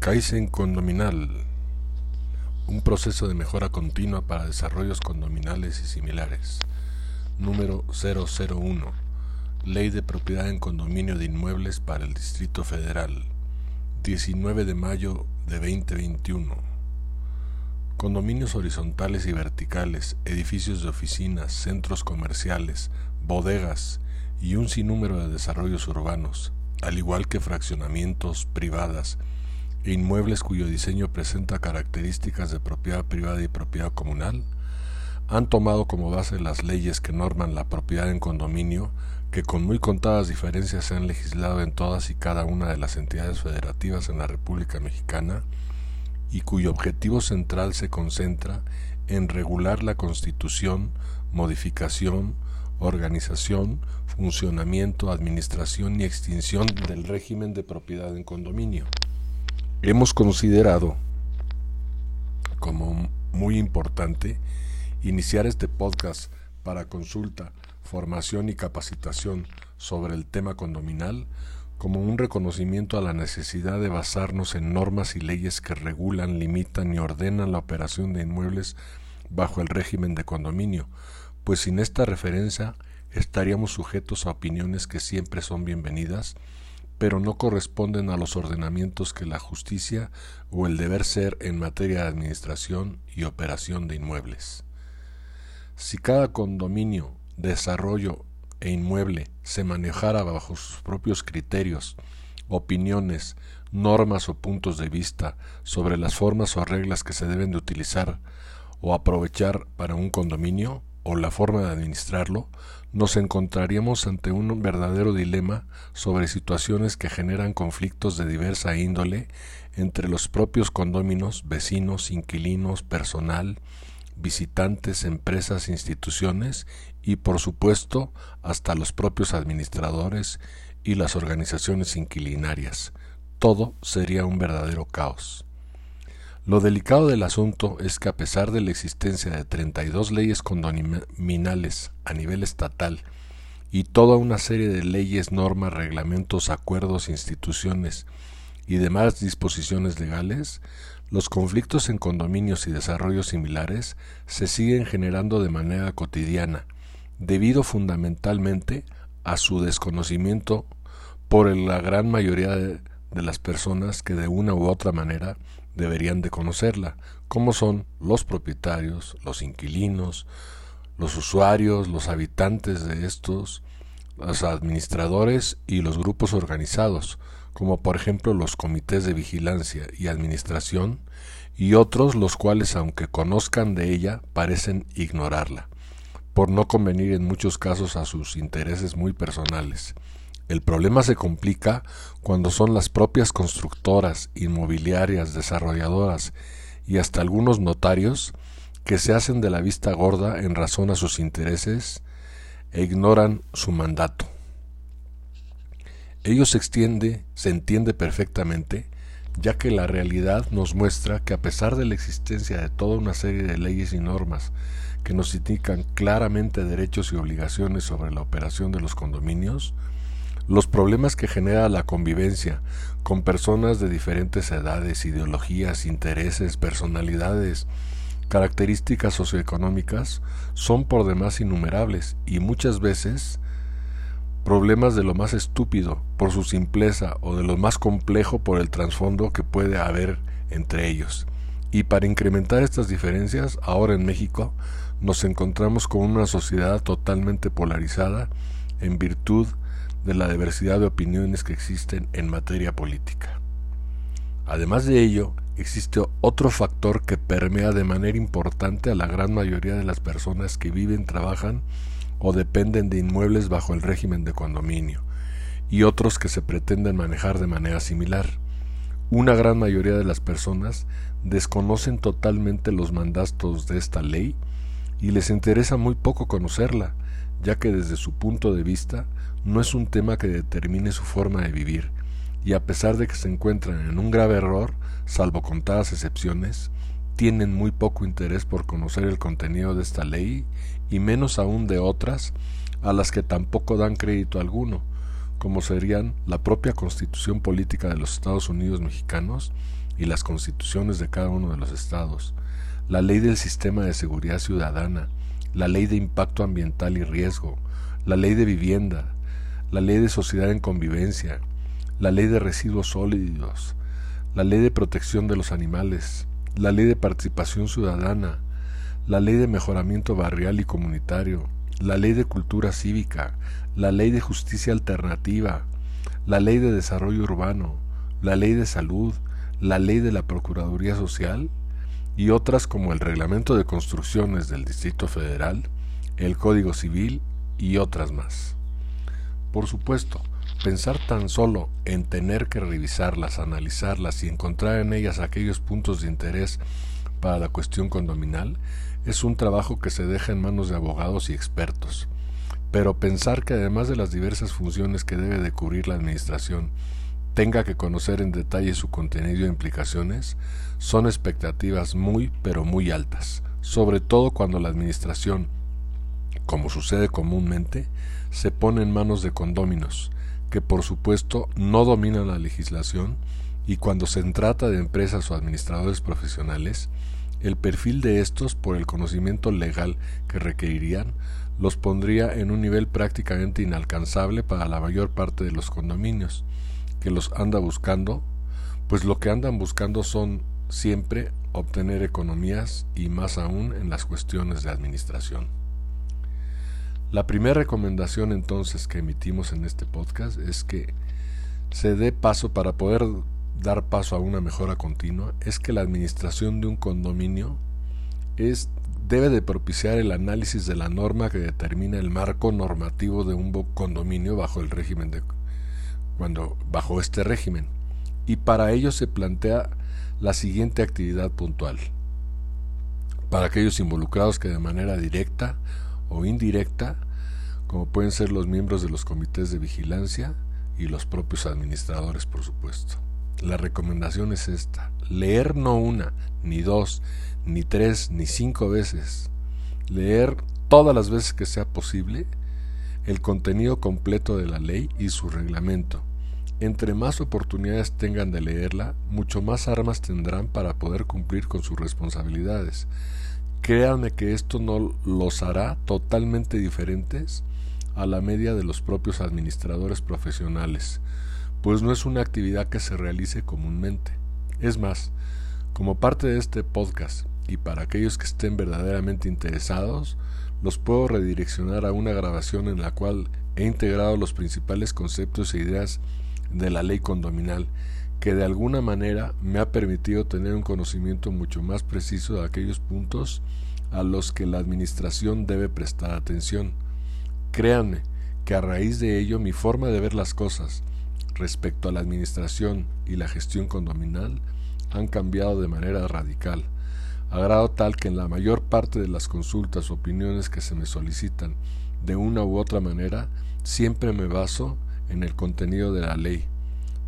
Kaizen condominal, un proceso de mejora continua para desarrollos condominales y similares. Número 001. Ley de propiedad en condominio de inmuebles para el Distrito Federal. 19 de mayo de 2021. Condominios horizontales y verticales, edificios de oficinas, centros comerciales, bodegas y un sinnúmero de desarrollos urbanos, al igual que fraccionamientos, privadas, inmuebles cuyo diseño presenta características de propiedad privada y propiedad comunal, han tomado como base las leyes que norman la propiedad en condominio, que con muy contadas diferencias se han legislado en todas y cada una de las entidades federativas en la República Mexicana, y cuyo objetivo central se concentra en regular la constitución, modificación, organización, funcionamiento, administración y extinción del régimen de propiedad en condominio hemos considerado como muy importante iniciar este podcast para consulta, formación y capacitación sobre el tema condominal como un reconocimiento a la necesidad de basarnos en normas y leyes que regulan, limitan y ordenan la operación de inmuebles bajo el régimen de condominio, pues sin esta referencia estaríamos sujetos a opiniones que siempre son bienvenidas, pero no corresponden a los ordenamientos que la justicia o el deber ser en materia de administración y operación de inmuebles. Si cada condominio, desarrollo e inmueble se manejara bajo sus propios criterios, opiniones, normas o puntos de vista sobre las formas o reglas que se deben de utilizar o aprovechar para un condominio o la forma de administrarlo, nos encontraríamos ante un verdadero dilema sobre situaciones que generan conflictos de diversa índole entre los propios condóminos, vecinos, inquilinos, personal, visitantes, empresas, instituciones y por supuesto hasta los propios administradores y las organizaciones inquilinarias. Todo sería un verdadero caos. Lo delicado del asunto es que a pesar de la existencia de 32 leyes condominales a nivel estatal y toda una serie de leyes, normas, reglamentos, acuerdos, instituciones y demás disposiciones legales, los conflictos en condominios y desarrollos similares se siguen generando de manera cotidiana, debido fundamentalmente a su desconocimiento por la gran mayoría de, de las personas que de una u otra manera deberían de conocerla, como son los propietarios, los inquilinos, los usuarios, los habitantes de estos, los administradores y los grupos organizados, como por ejemplo los comités de vigilancia y administración, y otros los cuales, aunque conozcan de ella, parecen ignorarla, por no convenir en muchos casos a sus intereses muy personales. El problema se complica cuando son las propias constructoras, inmobiliarias, desarrolladoras y hasta algunos notarios que se hacen de la vista gorda en razón a sus intereses e ignoran su mandato. Ello se extiende, se entiende perfectamente, ya que la realidad nos muestra que a pesar de la existencia de toda una serie de leyes y normas que nos indican claramente derechos y obligaciones sobre la operación de los condominios, los problemas que genera la convivencia con personas de diferentes edades, ideologías, intereses, personalidades, características socioeconómicas son por demás innumerables y muchas veces problemas de lo más estúpido por su simpleza o de lo más complejo por el trasfondo que puede haber entre ellos. Y para incrementar estas diferencias, ahora en México nos encontramos con una sociedad totalmente polarizada en virtud de la diversidad de opiniones que existen en materia política. Además de ello, existe otro factor que permea de manera importante a la gran mayoría de las personas que viven, trabajan o dependen de inmuebles bajo el régimen de condominio, y otros que se pretenden manejar de manera similar. Una gran mayoría de las personas desconocen totalmente los mandatos de esta ley y les interesa muy poco conocerla, ya que desde su punto de vista no es un tema que determine su forma de vivir, y a pesar de que se encuentran en un grave error, salvo contadas excepciones, tienen muy poco interés por conocer el contenido de esta ley y menos aún de otras a las que tampoco dan crédito alguno, como serían la propia constitución política de los Estados Unidos mexicanos y las constituciones de cada uno de los estados, la ley del sistema de seguridad ciudadana, la ley de impacto ambiental y riesgo, la ley de vivienda, la ley de sociedad en convivencia, la ley de residuos sólidos, la ley de protección de los animales, la ley de participación ciudadana, la ley de mejoramiento barrial y comunitario, la ley de cultura cívica, la ley de justicia alternativa, la ley de desarrollo urbano, la ley de salud, la ley de la Procuraduría Social y otras como el Reglamento de Construcciones del Distrito Federal, el Código Civil y otras más. Por supuesto, pensar tan solo en tener que revisarlas, analizarlas y encontrar en ellas aquellos puntos de interés para la cuestión condominal es un trabajo que se deja en manos de abogados y expertos. Pero pensar que además de las diversas funciones que debe de cubrir la Administración, tenga que conocer en detalle su contenido e implicaciones, son expectativas muy pero muy altas, sobre todo cuando la Administración, como sucede comúnmente, se pone en manos de condóminos, que por supuesto no dominan la legislación, y cuando se trata de empresas o administradores profesionales, el perfil de estos, por el conocimiento legal que requerirían, los pondría en un nivel prácticamente inalcanzable para la mayor parte de los condominios, que los anda buscando, pues lo que andan buscando son siempre obtener economías y más aún en las cuestiones de administración. La primera recomendación entonces que emitimos en este podcast es que se dé paso para poder dar paso a una mejora continua es que la administración de un condominio es debe de propiciar el análisis de la norma que determina el marco normativo de un condominio bajo el régimen de cuando bajo este régimen. Y para ello se plantea la siguiente actividad puntual. Para aquellos involucrados que de manera directa o indirecta, como pueden ser los miembros de los comités de vigilancia y los propios administradores, por supuesto. La recomendación es esta, leer no una, ni dos, ni tres, ni cinco veces, leer todas las veces que sea posible el contenido completo de la ley y su reglamento. Entre más oportunidades tengan de leerla, mucho más armas tendrán para poder cumplir con sus responsabilidades. Créanme que esto no los hará totalmente diferentes a la media de los propios administradores profesionales, pues no es una actividad que se realice comúnmente. Es más, como parte de este podcast y para aquellos que estén verdaderamente interesados, los puedo redireccionar a una grabación en la cual he integrado los principales conceptos e ideas de la ley condominal que de alguna manera me ha permitido tener un conocimiento mucho más preciso de aquellos puntos a los que la administración debe prestar atención. Créanme que a raíz de ello mi forma de ver las cosas respecto a la administración y la gestión condominal han cambiado de manera radical, a grado tal que en la mayor parte de las consultas o opiniones que se me solicitan de una u otra manera, siempre me baso en el contenido de la ley,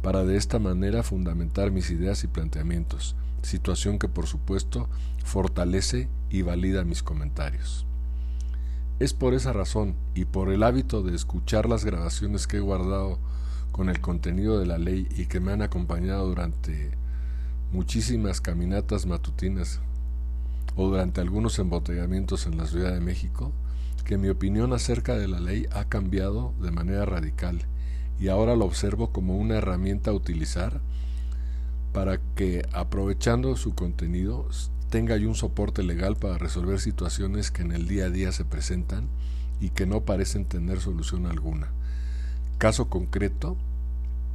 para de esta manera fundamentar mis ideas y planteamientos, situación que por supuesto fortalece y valida mis comentarios. Es por esa razón y por el hábito de escuchar las grabaciones que he guardado con el contenido de la ley y que me han acompañado durante muchísimas caminatas matutinas o durante algunos embotellamientos en la Ciudad de México, que mi opinión acerca de la ley ha cambiado de manera radical y ahora lo observo como una herramienta a utilizar para que, aprovechando su contenido, tenga yo un soporte legal para resolver situaciones que en el día a día se presentan y que no parecen tener solución alguna. Caso concreto,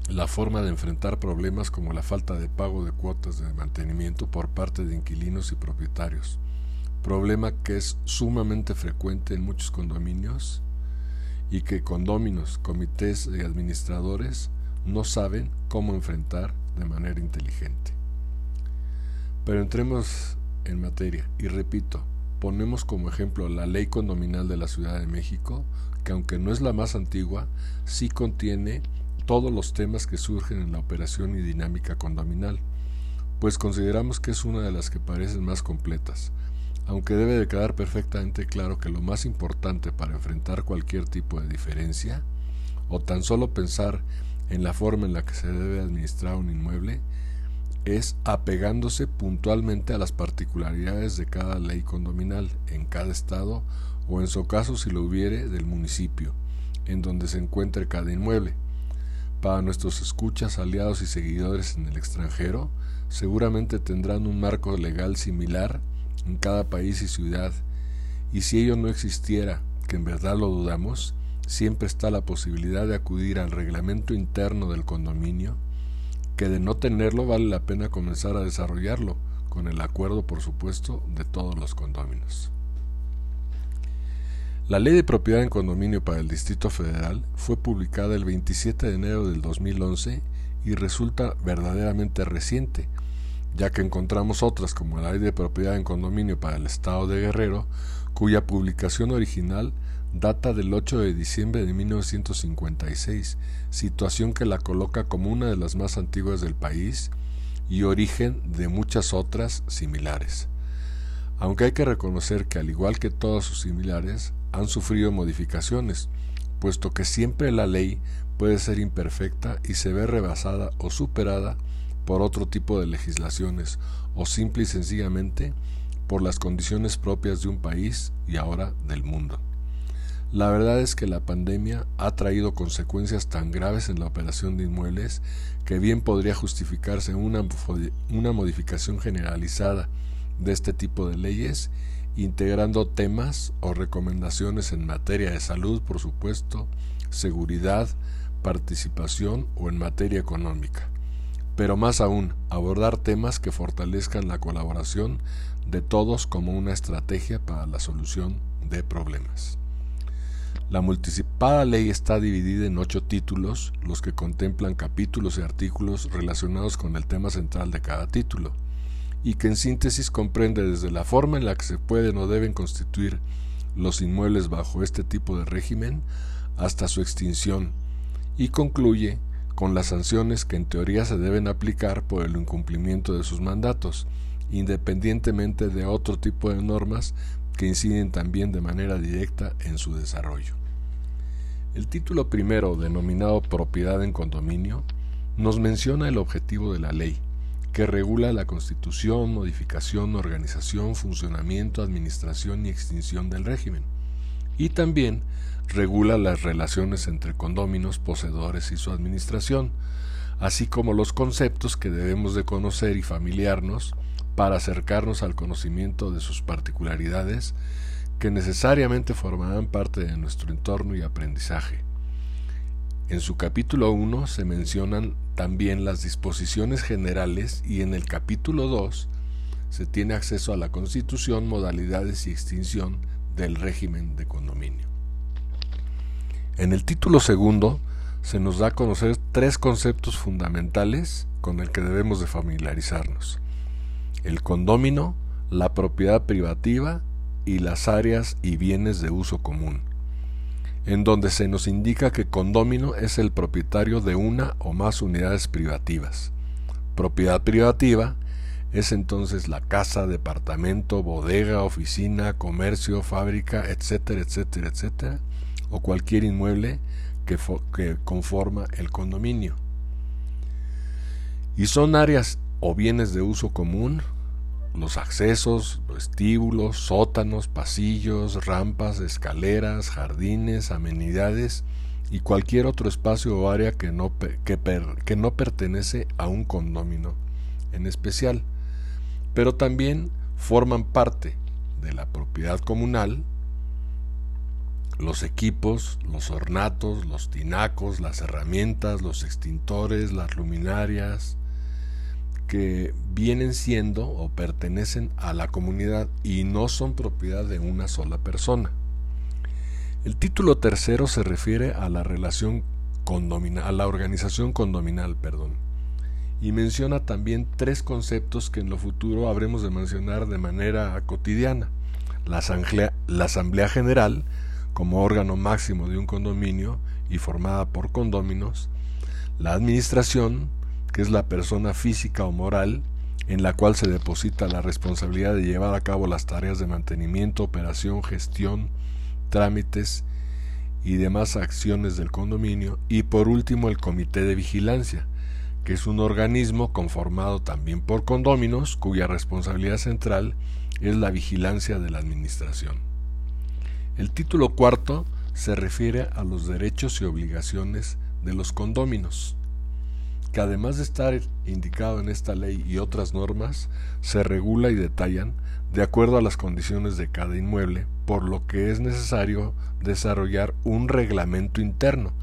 la forma de enfrentar problemas como la falta de pago de cuotas de mantenimiento por parte de inquilinos y propietarios, problema que es sumamente frecuente en muchos condominios y que condóminos, comités de administradores no saben cómo enfrentar de manera inteligente. Pero entremos en materia y repito, ponemos como ejemplo la ley condominal de la Ciudad de México, que aunque no es la más antigua, sí contiene todos los temas que surgen en la operación y dinámica condominal, pues consideramos que es una de las que parecen más completas, aunque debe de quedar perfectamente claro que lo más importante para enfrentar cualquier tipo de diferencia, o tan solo pensar en la forma en la que se debe administrar un inmueble, es apegándose puntualmente a las particularidades de cada ley condominal en cada estado o en su caso si lo hubiere del municipio en donde se encuentre cada inmueble. Para nuestros escuchas, aliados y seguidores en el extranjero, seguramente tendrán un marco legal similar en cada país y ciudad, y si ello no existiera, que en verdad lo dudamos, siempre está la posibilidad de acudir al reglamento interno del condominio, que de no tenerlo vale la pena comenzar a desarrollarlo, con el acuerdo, por supuesto, de todos los condóminos. La Ley de Propiedad en Condominio para el Distrito Federal fue publicada el 27 de enero del 2011 y resulta verdaderamente reciente, ya que encontramos otras como la Ley de Propiedad en Condominio para el Estado de Guerrero, cuya publicación original data del 8 de diciembre de 1956, situación que la coloca como una de las más antiguas del país y origen de muchas otras similares. Aunque hay que reconocer que al igual que todas sus similares, han sufrido modificaciones, puesto que siempre la ley puede ser imperfecta y se ve rebasada o superada por otro tipo de legislaciones o simple y sencillamente por las condiciones propias de un país y ahora del mundo. La verdad es que la pandemia ha traído consecuencias tan graves en la operación de inmuebles que bien podría justificarse una, una modificación generalizada de este tipo de leyes integrando temas o recomendaciones en materia de salud, por supuesto, seguridad, participación o en materia económica. Pero más aún, abordar temas que fortalezcan la colaboración de todos como una estrategia para la solución de problemas. La multicipada ley está dividida en ocho títulos, los que contemplan capítulos y artículos relacionados con el tema central de cada título y que en síntesis comprende desde la forma en la que se pueden o deben constituir los inmuebles bajo este tipo de régimen hasta su extinción y concluye con las sanciones que en teoría se deben aplicar por el incumplimiento de sus mandatos, independientemente de otro tipo de normas que inciden también de manera directa en su desarrollo. El título primero, denominado Propiedad en condominio, nos menciona el objetivo de la ley, que regula la constitución, modificación, organización, funcionamiento, administración y extinción del régimen. Y también regula las relaciones entre condóminos, poseedores y su administración, así como los conceptos que debemos de conocer y familiarnos para acercarnos al conocimiento de sus particularidades que necesariamente formarán parte de nuestro entorno y aprendizaje. En su capítulo 1 se mencionan también las disposiciones generales y en el capítulo 2 se tiene acceso a la constitución, modalidades y extinción del régimen de condominio. En el título segundo se nos da a conocer tres conceptos fundamentales con el que debemos de familiarizarnos. El condomino, la propiedad privativa y las áreas y bienes de uso común en donde se nos indica que condómino es el propietario de una o más unidades privativas. Propiedad privativa es entonces la casa, departamento, bodega, oficina, comercio, fábrica, etcétera, etcétera, etcétera, o cualquier inmueble que, que conforma el condominio. Y son áreas o bienes de uso común los accesos, vestíbulos, sótanos, pasillos, rampas, escaleras, jardines, amenidades y cualquier otro espacio o área que no, que, no pertenece a un condomino en especial, pero también forman parte de la propiedad comunal los equipos, los ornatos, los tinacos, las herramientas, los extintores, las luminarias, que vienen siendo o pertenecen a la comunidad y no son propiedad de una sola persona. El título tercero se refiere a la relación condominal, a la organización condominal, perdón, y menciona también tres conceptos que en lo futuro habremos de mencionar de manera cotidiana. La asamblea, la asamblea general, como órgano máximo de un condominio y formada por condóminos, la administración, que es la persona física o moral en la cual se deposita la responsabilidad de llevar a cabo las tareas de mantenimiento, operación, gestión, trámites y demás acciones del condominio, y por último el comité de vigilancia, que es un organismo conformado también por condóminos cuya responsabilidad central es la vigilancia de la administración. El título cuarto se refiere a los derechos y obligaciones de los condóminos, que además de estar indicado en esta ley y otras normas, se regula y detallan de acuerdo a las condiciones de cada inmueble, por lo que es necesario desarrollar un reglamento interno,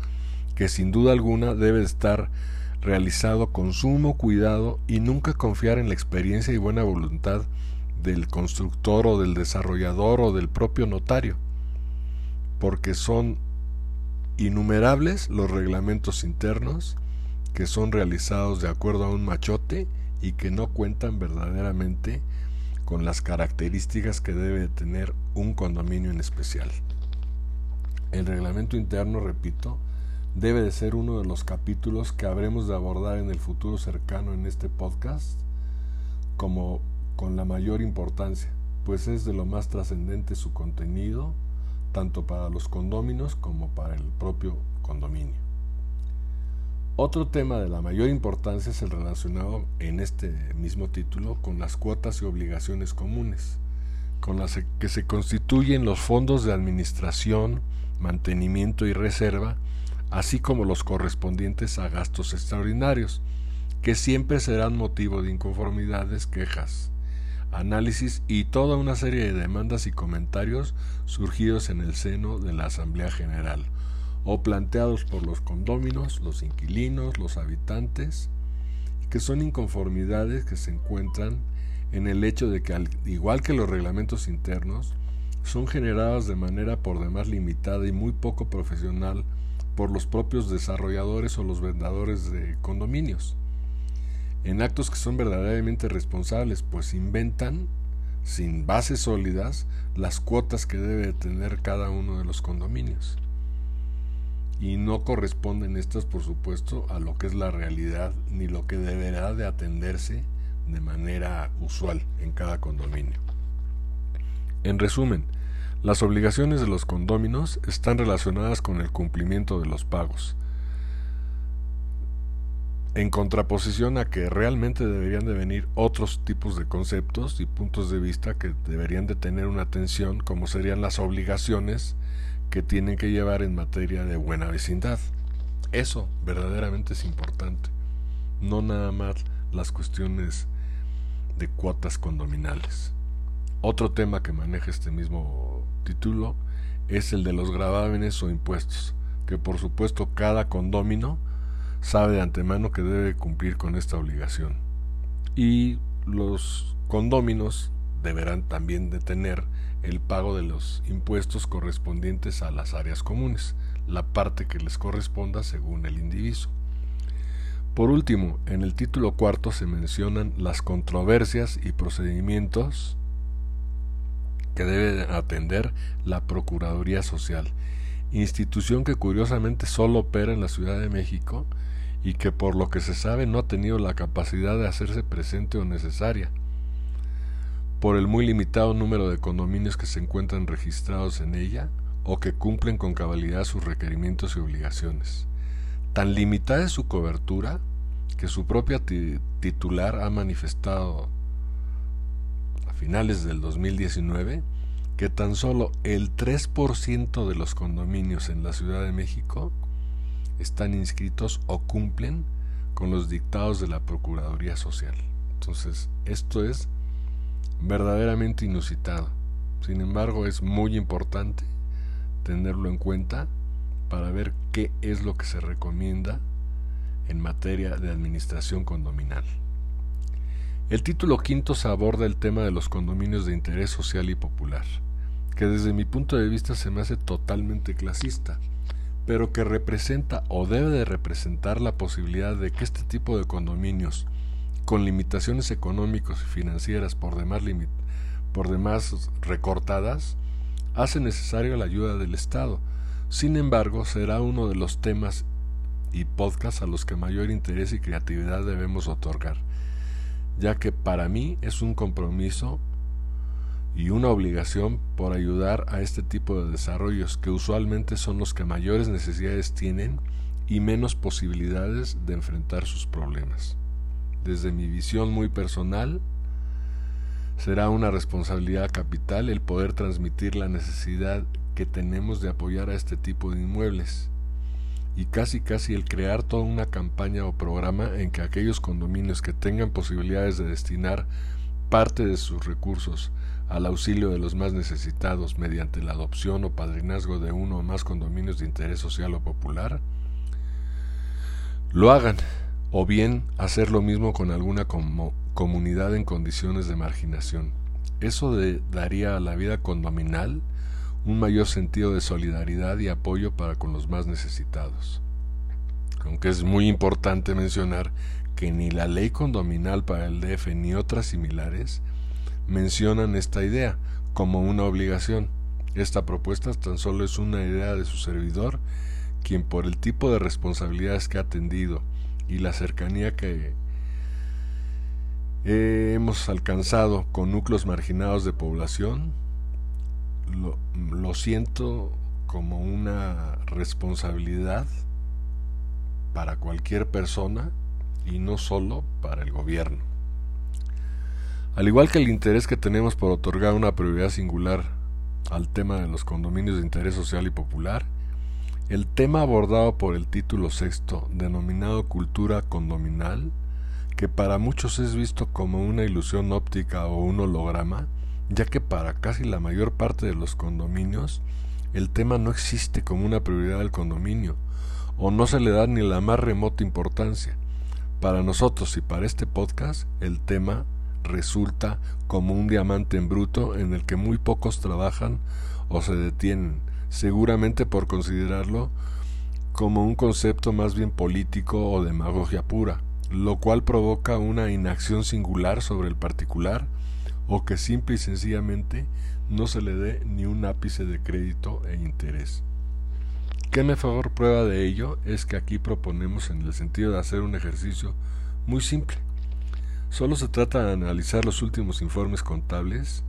que sin duda alguna debe estar realizado con sumo cuidado y nunca confiar en la experiencia y buena voluntad del constructor o del desarrollador o del propio notario, porque son innumerables los reglamentos internos que son realizados de acuerdo a un machote y que no cuentan verdaderamente con las características que debe tener un condominio en especial. El reglamento interno, repito, debe de ser uno de los capítulos que habremos de abordar en el futuro cercano en este podcast como con la mayor importancia, pues es de lo más trascendente su contenido, tanto para los condóminos como para el propio condominio. Otro tema de la mayor importancia es el relacionado en este mismo título con las cuotas y obligaciones comunes, con las que se constituyen los fondos de administración, mantenimiento y reserva así como los correspondientes a gastos extraordinarios, que siempre serán motivo de inconformidades, quejas, análisis y toda una serie de demandas y comentarios surgidos en el seno de la Asamblea General, o planteados por los condóminos, los inquilinos, los habitantes, que son inconformidades que se encuentran en el hecho de que, al igual que los reglamentos internos, son generadas de manera por demás limitada y muy poco profesional por los propios desarrolladores o los vendedores de condominios, en actos que son verdaderamente responsables, pues inventan, sin bases sólidas, las cuotas que debe tener cada uno de los condominios. Y no corresponden estas, por supuesto, a lo que es la realidad ni lo que deberá de atenderse de manera usual en cada condominio. En resumen, las obligaciones de los condóminos están relacionadas con el cumplimiento de los pagos, en contraposición a que realmente deberían de venir otros tipos de conceptos y puntos de vista que deberían de tener una atención, como serían las obligaciones que tienen que llevar en materia de buena vecindad. Eso verdaderamente es importante, no nada más las cuestiones de cuotas condominales. Otro tema que maneja este mismo título es el de los gravámenes o impuestos, que por supuesto cada condómino sabe de antemano que debe cumplir con esta obligación. Y los condóminos deberán también de tener el pago de los impuestos correspondientes a las áreas comunes, la parte que les corresponda según el indiviso. Por último, en el título cuarto se mencionan las controversias y procedimientos que debe atender la Procuraduría Social, institución que curiosamente solo opera en la Ciudad de México y que por lo que se sabe no ha tenido la capacidad de hacerse presente o necesaria, por el muy limitado número de condominios que se encuentran registrados en ella o que cumplen con cabalidad sus requerimientos y obligaciones. Tan limitada es su cobertura que su propia titular ha manifestado finales del 2019 que tan solo el 3% de los condominios en la Ciudad de México están inscritos o cumplen con los dictados de la Procuraduría Social. Entonces, esto es verdaderamente inusitado. Sin embargo, es muy importante tenerlo en cuenta para ver qué es lo que se recomienda en materia de administración condominal. El título quinto aborda el tema de los condominios de interés social y popular, que desde mi punto de vista se me hace totalmente clasista, pero que representa o debe de representar la posibilidad de que este tipo de condominios, con limitaciones económicas y financieras por demás, por demás recortadas, hace necesaria la ayuda del Estado. Sin embargo, será uno de los temas y podcasts a los que mayor interés y creatividad debemos otorgar ya que para mí es un compromiso y una obligación por ayudar a este tipo de desarrollos que usualmente son los que mayores necesidades tienen y menos posibilidades de enfrentar sus problemas. Desde mi visión muy personal, será una responsabilidad capital el poder transmitir la necesidad que tenemos de apoyar a este tipo de inmuebles y casi casi el crear toda una campaña o programa en que aquellos condominios que tengan posibilidades de destinar parte de sus recursos al auxilio de los más necesitados mediante la adopción o padrinazgo de uno o más condominios de interés social o popular, lo hagan, o bien hacer lo mismo con alguna comunidad en condiciones de marginación. Eso daría a la vida condominal un mayor sentido de solidaridad y apoyo para con los más necesitados. Aunque es muy importante mencionar que ni la ley condominal para el DF ni otras similares mencionan esta idea como una obligación. Esta propuesta tan solo es una idea de su servidor, quien por el tipo de responsabilidades que ha atendido y la cercanía que hemos alcanzado con núcleos marginados de población, lo, lo siento como una responsabilidad para cualquier persona y no solo para el gobierno. Al igual que el interés que tenemos por otorgar una prioridad singular al tema de los condominios de interés social y popular, el tema abordado por el título sexto, denominado cultura condominal, que para muchos es visto como una ilusión óptica o un holograma, ya que para casi la mayor parte de los condominios el tema no existe como una prioridad del condominio, o no se le da ni la más remota importancia. Para nosotros y para este podcast, el tema resulta como un diamante en bruto en el que muy pocos trabajan o se detienen, seguramente por considerarlo como un concepto más bien político o demagogia pura, lo cual provoca una inacción singular sobre el particular o que simple y sencillamente no se le dé ni un ápice de crédito e interés. Qué mejor prueba de ello es que aquí proponemos en el sentido de hacer un ejercicio muy simple. Solo se trata de analizar los últimos informes contables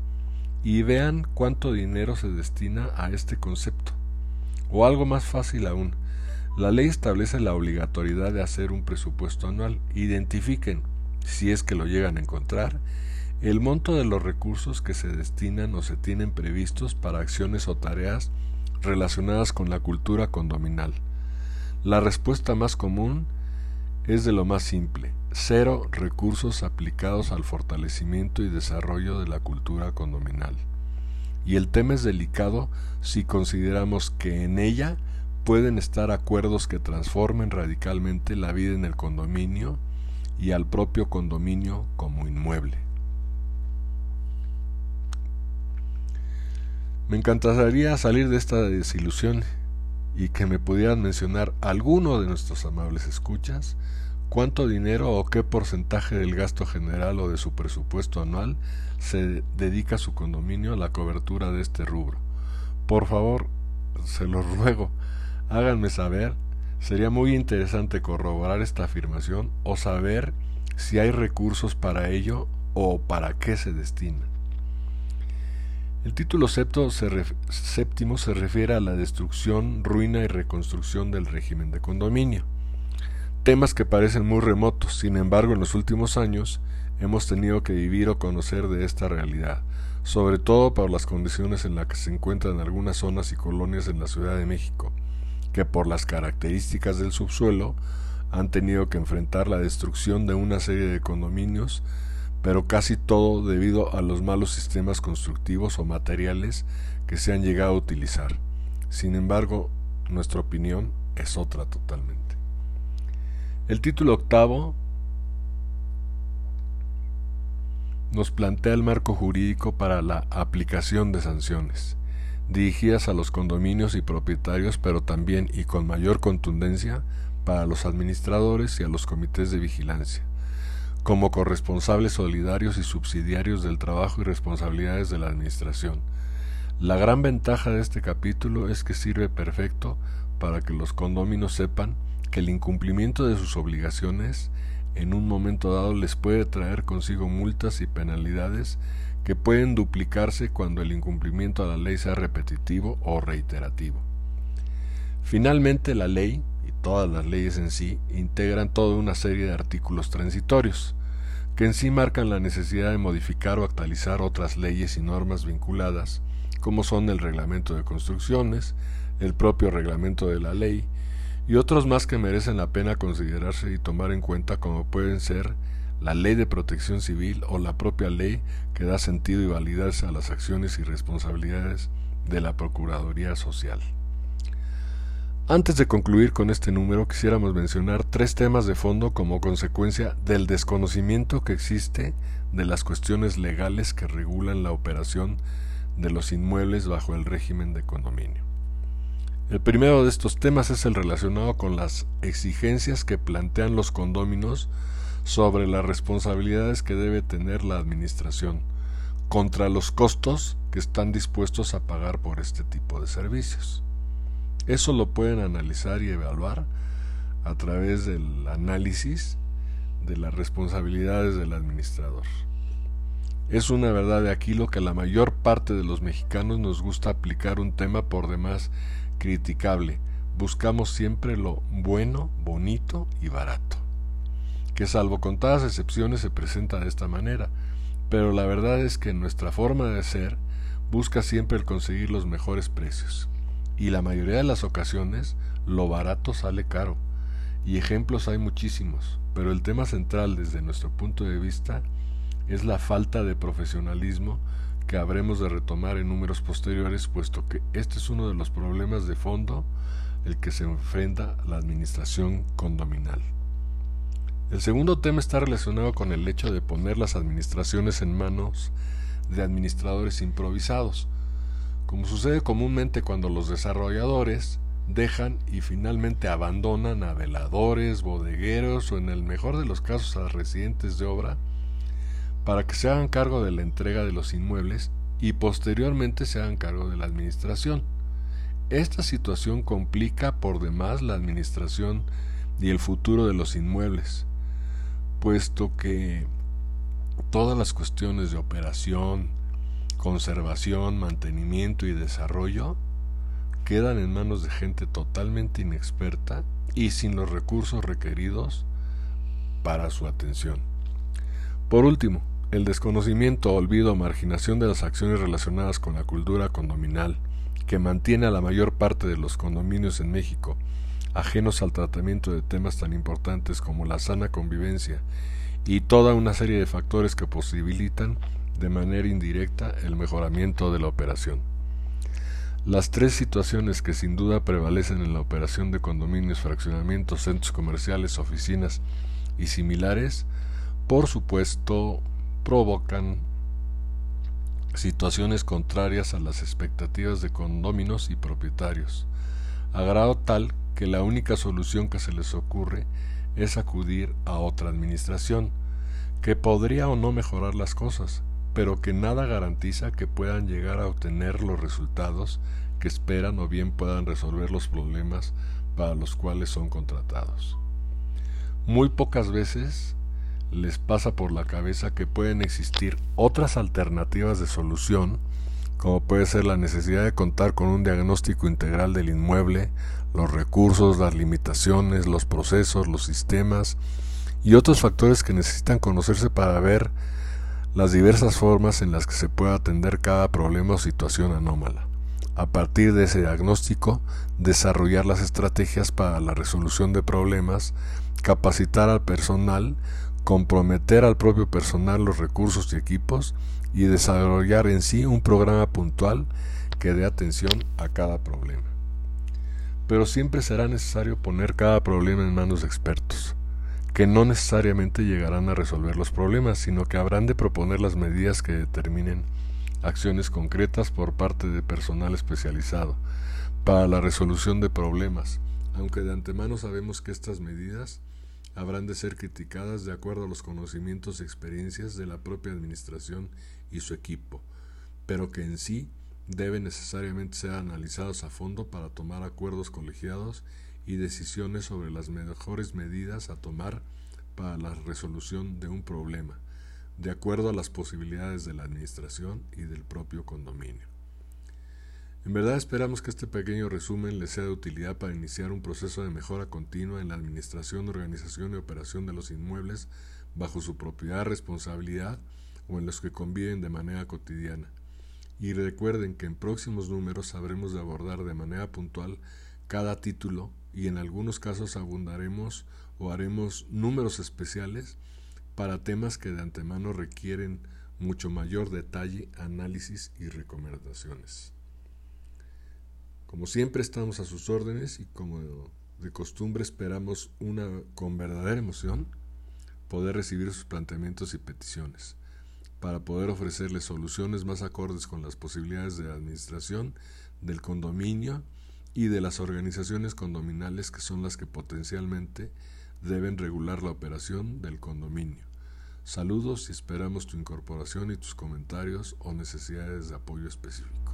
y vean cuánto dinero se destina a este concepto. O algo más fácil aún, la ley establece la obligatoriedad de hacer un presupuesto anual. Identifiquen, si es que lo llegan a encontrar, el monto de los recursos que se destinan o se tienen previstos para acciones o tareas relacionadas con la cultura condominal. La respuesta más común es de lo más simple, cero recursos aplicados al fortalecimiento y desarrollo de la cultura condominal. Y el tema es delicado si consideramos que en ella pueden estar acuerdos que transformen radicalmente la vida en el condominio y al propio condominio como inmueble. Me encantaría salir de esta desilusión y que me pudieran mencionar alguno de nuestros amables escuchas cuánto dinero o qué porcentaje del gasto general o de su presupuesto anual se dedica a su condominio a la cobertura de este rubro. Por favor, se lo ruego, háganme saber. Sería muy interesante corroborar esta afirmación o saber si hay recursos para ello o para qué se destinan. El título séptimo se refiere a la destrucción, ruina y reconstrucción del régimen de condominio. Temas que parecen muy remotos, sin embargo en los últimos años hemos tenido que vivir o conocer de esta realidad, sobre todo por las condiciones en las que se encuentran algunas zonas y colonias en la Ciudad de México, que por las características del subsuelo han tenido que enfrentar la destrucción de una serie de condominios pero casi todo debido a los malos sistemas constructivos o materiales que se han llegado a utilizar. Sin embargo, nuestra opinión es otra totalmente. El título octavo nos plantea el marco jurídico para la aplicación de sanciones, dirigidas a los condominios y propietarios, pero también y con mayor contundencia para los administradores y a los comités de vigilancia como corresponsables solidarios y subsidiarios del trabajo y responsabilidades de la Administración. La gran ventaja de este capítulo es que sirve perfecto para que los condóminos sepan que el incumplimiento de sus obligaciones en un momento dado les puede traer consigo multas y penalidades que pueden duplicarse cuando el incumplimiento a la ley sea repetitivo o reiterativo. Finalmente, la ley todas las leyes en sí, integran toda una serie de artículos transitorios, que en sí marcan la necesidad de modificar o actualizar otras leyes y normas vinculadas, como son el reglamento de construcciones, el propio reglamento de la ley, y otros más que merecen la pena considerarse y tomar en cuenta como pueden ser la ley de protección civil o la propia ley que da sentido y validez a las acciones y responsabilidades de la Procuraduría Social. Antes de concluir con este número, quisiéramos mencionar tres temas de fondo como consecuencia del desconocimiento que existe de las cuestiones legales que regulan la operación de los inmuebles bajo el régimen de condominio. El primero de estos temas es el relacionado con las exigencias que plantean los condóminos sobre las responsabilidades que debe tener la Administración contra los costos que están dispuestos a pagar por este tipo de servicios. Eso lo pueden analizar y evaluar a través del análisis de las responsabilidades del administrador. Es una verdad de aquí lo que la mayor parte de los mexicanos nos gusta aplicar un tema por demás criticable. Buscamos siempre lo bueno, bonito y barato. Que salvo contadas excepciones se presenta de esta manera, pero la verdad es que nuestra forma de ser busca siempre el conseguir los mejores precios y la mayoría de las ocasiones lo barato sale caro. Y ejemplos hay muchísimos, pero el tema central desde nuestro punto de vista es la falta de profesionalismo que habremos de retomar en números posteriores, puesto que este es uno de los problemas de fondo el que se enfrenta la administración condominal. El segundo tema está relacionado con el hecho de poner las administraciones en manos de administradores improvisados, como sucede comúnmente cuando los desarrolladores dejan y finalmente abandonan a veladores, bodegueros o en el mejor de los casos a residentes de obra para que se hagan cargo de la entrega de los inmuebles y posteriormente se hagan cargo de la administración. Esta situación complica por demás la administración y el futuro de los inmuebles, puesto que todas las cuestiones de operación, conservación, mantenimiento y desarrollo quedan en manos de gente totalmente inexperta y sin los recursos requeridos para su atención. Por último, el desconocimiento, olvido o marginación de las acciones relacionadas con la cultura condominal, que mantiene a la mayor parte de los condominios en México ajenos al tratamiento de temas tan importantes como la sana convivencia y toda una serie de factores que posibilitan de manera indirecta el mejoramiento de la operación. Las tres situaciones que sin duda prevalecen en la operación de condominios, fraccionamientos, centros comerciales, oficinas y similares, por supuesto, provocan situaciones contrarias a las expectativas de condóminos y propietarios, a grado tal que la única solución que se les ocurre es acudir a otra administración, que podría o no mejorar las cosas, pero que nada garantiza que puedan llegar a obtener los resultados que esperan o bien puedan resolver los problemas para los cuales son contratados. Muy pocas veces les pasa por la cabeza que pueden existir otras alternativas de solución, como puede ser la necesidad de contar con un diagnóstico integral del inmueble, los recursos, las limitaciones, los procesos, los sistemas y otros factores que necesitan conocerse para ver las diversas formas en las que se puede atender cada problema o situación anómala. A partir de ese diagnóstico, desarrollar las estrategias para la resolución de problemas, capacitar al personal, comprometer al propio personal los recursos y equipos y desarrollar en sí un programa puntual que dé atención a cada problema. Pero siempre será necesario poner cada problema en manos de expertos que no necesariamente llegarán a resolver los problemas, sino que habrán de proponer las medidas que determinen acciones concretas por parte de personal especializado para la resolución de problemas, aunque de antemano sabemos que estas medidas habrán de ser criticadas de acuerdo a los conocimientos y experiencias de la propia administración y su equipo, pero que en sí deben necesariamente ser analizados a fondo para tomar acuerdos colegiados y decisiones sobre las mejores medidas a tomar para la resolución de un problema, de acuerdo a las posibilidades de la administración y del propio condominio. En verdad esperamos que este pequeño resumen les sea de utilidad para iniciar un proceso de mejora continua en la administración, organización y operación de los inmuebles bajo su propiedad, responsabilidad o en los que conviven de manera cotidiana. Y recuerden que en próximos números sabremos de abordar de manera puntual cada título y en algunos casos abundaremos o haremos números especiales para temas que de antemano requieren mucho mayor detalle, análisis y recomendaciones. Como siempre estamos a sus órdenes y como de costumbre esperamos una con verdadera emoción poder recibir sus planteamientos y peticiones para poder ofrecerles soluciones más acordes con las posibilidades de administración del condominio y de las organizaciones condominales que son las que potencialmente deben regular la operación del condominio. Saludos y esperamos tu incorporación y tus comentarios o necesidades de apoyo específico.